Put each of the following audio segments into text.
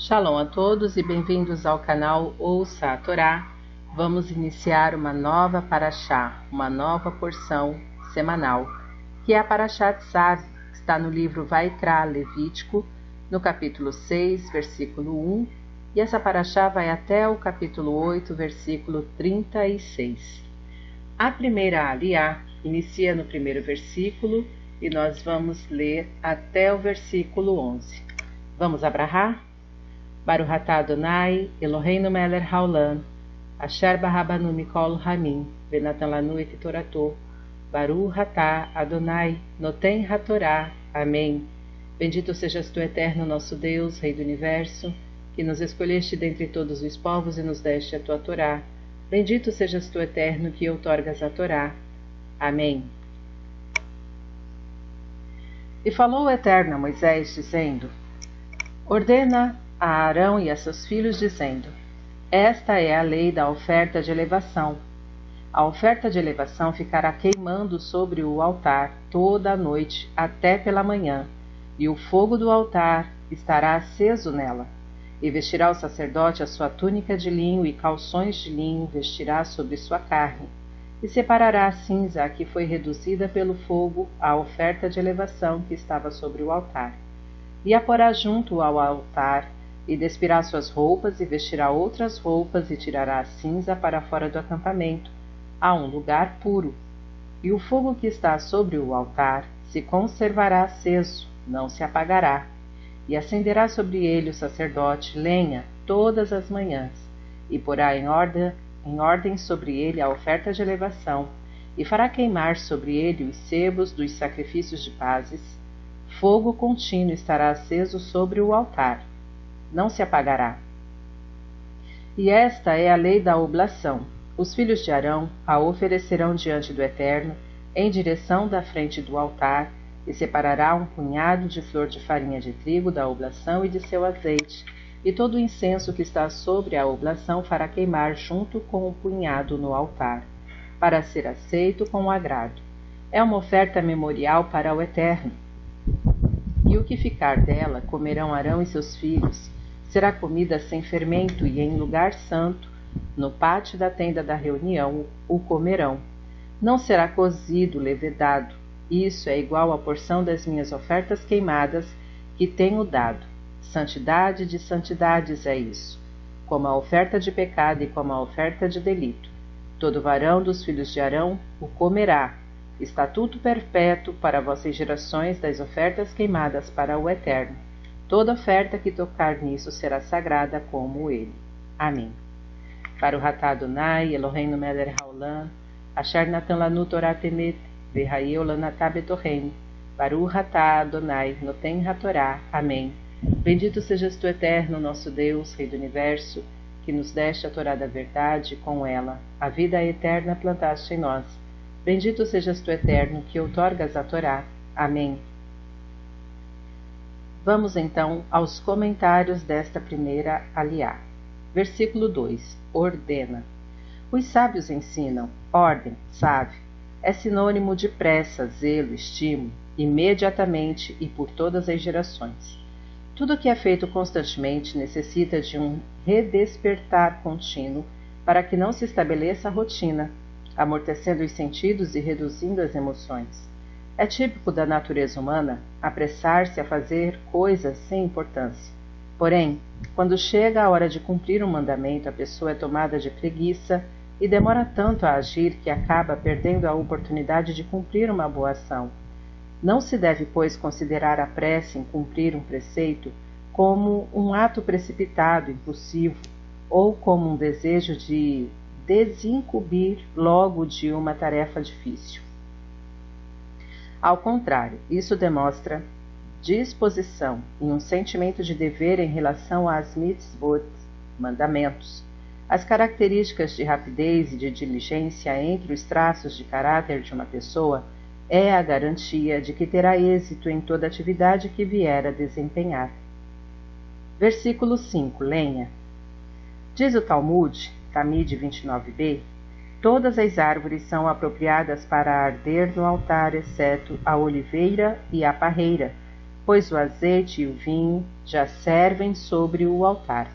Shalom a todos e bem-vindos ao canal Ouça a Torá. Vamos iniciar uma nova paraxá, uma nova porção semanal, que é a paraxá Tzav, que está no livro Vaikra Levítico, no capítulo 6, versículo 1, e essa paraxá vai até o capítulo 8, versículo 36. A primeira aliá inicia no primeiro versículo e nós vamos ler até o versículo 11. Vamos abrahar? Baruch atah Adonai, Eloheinu melech haolam, asher barabanu mikol hamim, venatan lanu et torato, Baruch atah Adonai, noten hatorá. Amém. Bendito sejas tu, eterno nosso Deus, Rei do Universo, que nos escolheste dentre todos os povos e nos deste a tua Torá. Bendito sejas tu, eterno, que outorgas a Torá. Amém. E falou o Eterno a Moisés, dizendo: Ordena a Arão e a seus filhos, dizendo: Esta é a lei da oferta de elevação. A oferta de elevação ficará queimando sobre o altar toda a noite até pela manhã, e o fogo do altar estará aceso nela. E vestirá o sacerdote a sua túnica de linho e calções de linho vestirá sobre sua carne e separará a cinza a que foi reduzida pelo fogo a oferta de elevação que estava sobre o altar. E a porá junto ao altar, e despirá suas roupas, e vestirá outras roupas, e tirará a cinza para fora do acampamento, a um lugar puro. E o fogo que está sobre o altar se conservará aceso, não se apagará. E acenderá sobre ele o sacerdote lenha todas as manhãs, e porá em ordem em ordem sobre ele a oferta de elevação, e fará queimar sobre ele os sebos dos sacrifícios de pazes. Fogo contínuo estará aceso sobre o altar, não se apagará. E esta é a lei da oblação. Os filhos de Arão a oferecerão diante do Eterno, em direção da frente do altar, e separará um punhado de flor de farinha de trigo da oblação e de seu azeite, e todo o incenso que está sobre a oblação fará queimar junto com o punhado no altar, para ser aceito com agrado. É uma oferta memorial para o Eterno. E o que ficar dela comerão Arão e seus filhos, será comida sem fermento e em lugar santo, no pátio da tenda da reunião, o comerão. Não será cozido, levedado. Isso é igual à porção das minhas ofertas queimadas que tenho dado Santidade de santidades é isso, como a oferta de pecado e como a oferta de delito. Todo varão dos filhos de Arão o comerá, estatuto perpétuo para vossas gerações das ofertas queimadas para o Eterno. Toda oferta que tocar nisso será sagrada como ele. Amém. Para o Ratá Adonai, Eloheinu Meler Haolam, Asher Natan Lanu Torah Temet, Verraeu Lanatá Betorren, Baru Ratá Adonai, Noten Hatorá. Amém. Bendito sejas tu, eterno, nosso Deus, Rei do Universo, que nos deste a Torá da verdade, com ela, a vida eterna plantaste em nós. Bendito sejas tu, eterno, que outorgas a Torá. Amém. Vamos então aos comentários desta primeira aliá. Versículo 2: Ordena. Os sábios ensinam, ordem, sabe, é sinônimo de pressa, zelo, estímulo, imediatamente e por todas as gerações. Tudo que é feito constantemente necessita de um redespertar contínuo para que não se estabeleça a rotina, amortecendo os sentidos e reduzindo as emoções. É típico da natureza humana apressar-se a fazer coisas sem importância. Porém, quando chega a hora de cumprir um mandamento, a pessoa é tomada de preguiça e demora tanto a agir que acaba perdendo a oportunidade de cumprir uma boa ação. Não se deve, pois, considerar a pressa em cumprir um preceito como um ato precipitado, impulsivo, ou como um desejo de desincumbir logo de uma tarefa difícil. Ao contrário, isso demonstra disposição e um sentimento de dever em relação às mitzvot, mandamentos. As características de rapidez e de diligência entre os traços de caráter de uma pessoa é a garantia de que terá êxito em toda atividade que vier a desempenhar. Versículo 5: Lenha. Diz o Talmud, Tamid 29b, todas as árvores são apropriadas para arder no altar, exceto a oliveira e a parreira, pois o azeite e o vinho já servem sobre o altar.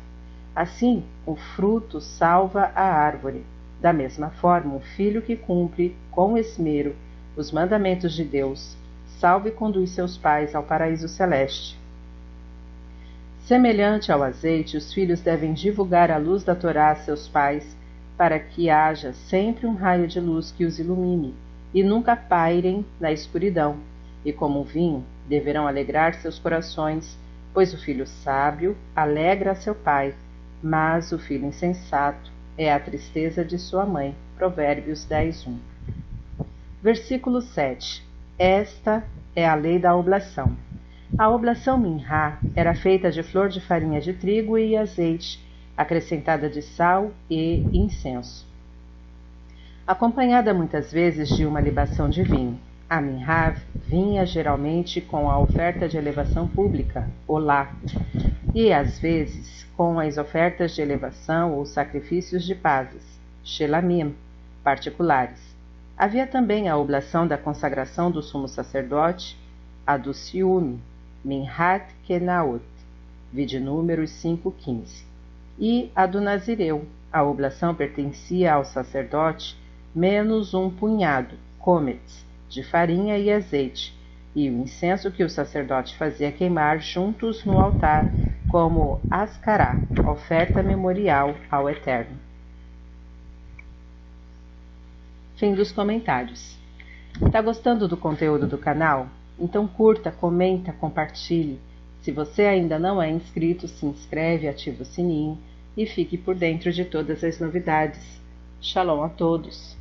Assim, o fruto salva a árvore. Da mesma forma, o filho que cumpre com esmero os mandamentos de Deus salva e conduz seus pais ao paraíso celeste. Semelhante ao azeite, os filhos devem divulgar a luz da Torá a seus pais, para que haja sempre um raio de luz que os ilumine, e nunca pairem na escuridão. E como vinho, deverão alegrar seus corações, pois o filho sábio alegra seu pai, mas o filho insensato é a tristeza de sua mãe. Provérbios 10, 1. Versículo 7. Esta é a lei da oblação. A oblação minhá era feita de flor de farinha de trigo e azeite, acrescentada de sal e incenso, acompanhada muitas vezes de uma libação de vinho. A minhá vinha geralmente com a oferta de elevação pública, olá, e às vezes com as ofertas de elevação ou sacrifícios de pazes, shelamim, particulares. Havia também a oblação da consagração do sumo sacerdote, a do ciúme, Minhat Kenaot, vide números 5.15, e a do Nazireu. A oblação pertencia ao sacerdote menos um punhado, comets, de farinha e azeite, e o incenso que o sacerdote fazia queimar juntos no altar, como ascará, oferta memorial ao Eterno. Fim dos comentários. Tá gostando do conteúdo do canal? Então curta, comenta, compartilhe. Se você ainda não é inscrito, se inscreve, ativa o sininho e fique por dentro de todas as novidades. Shalom a todos!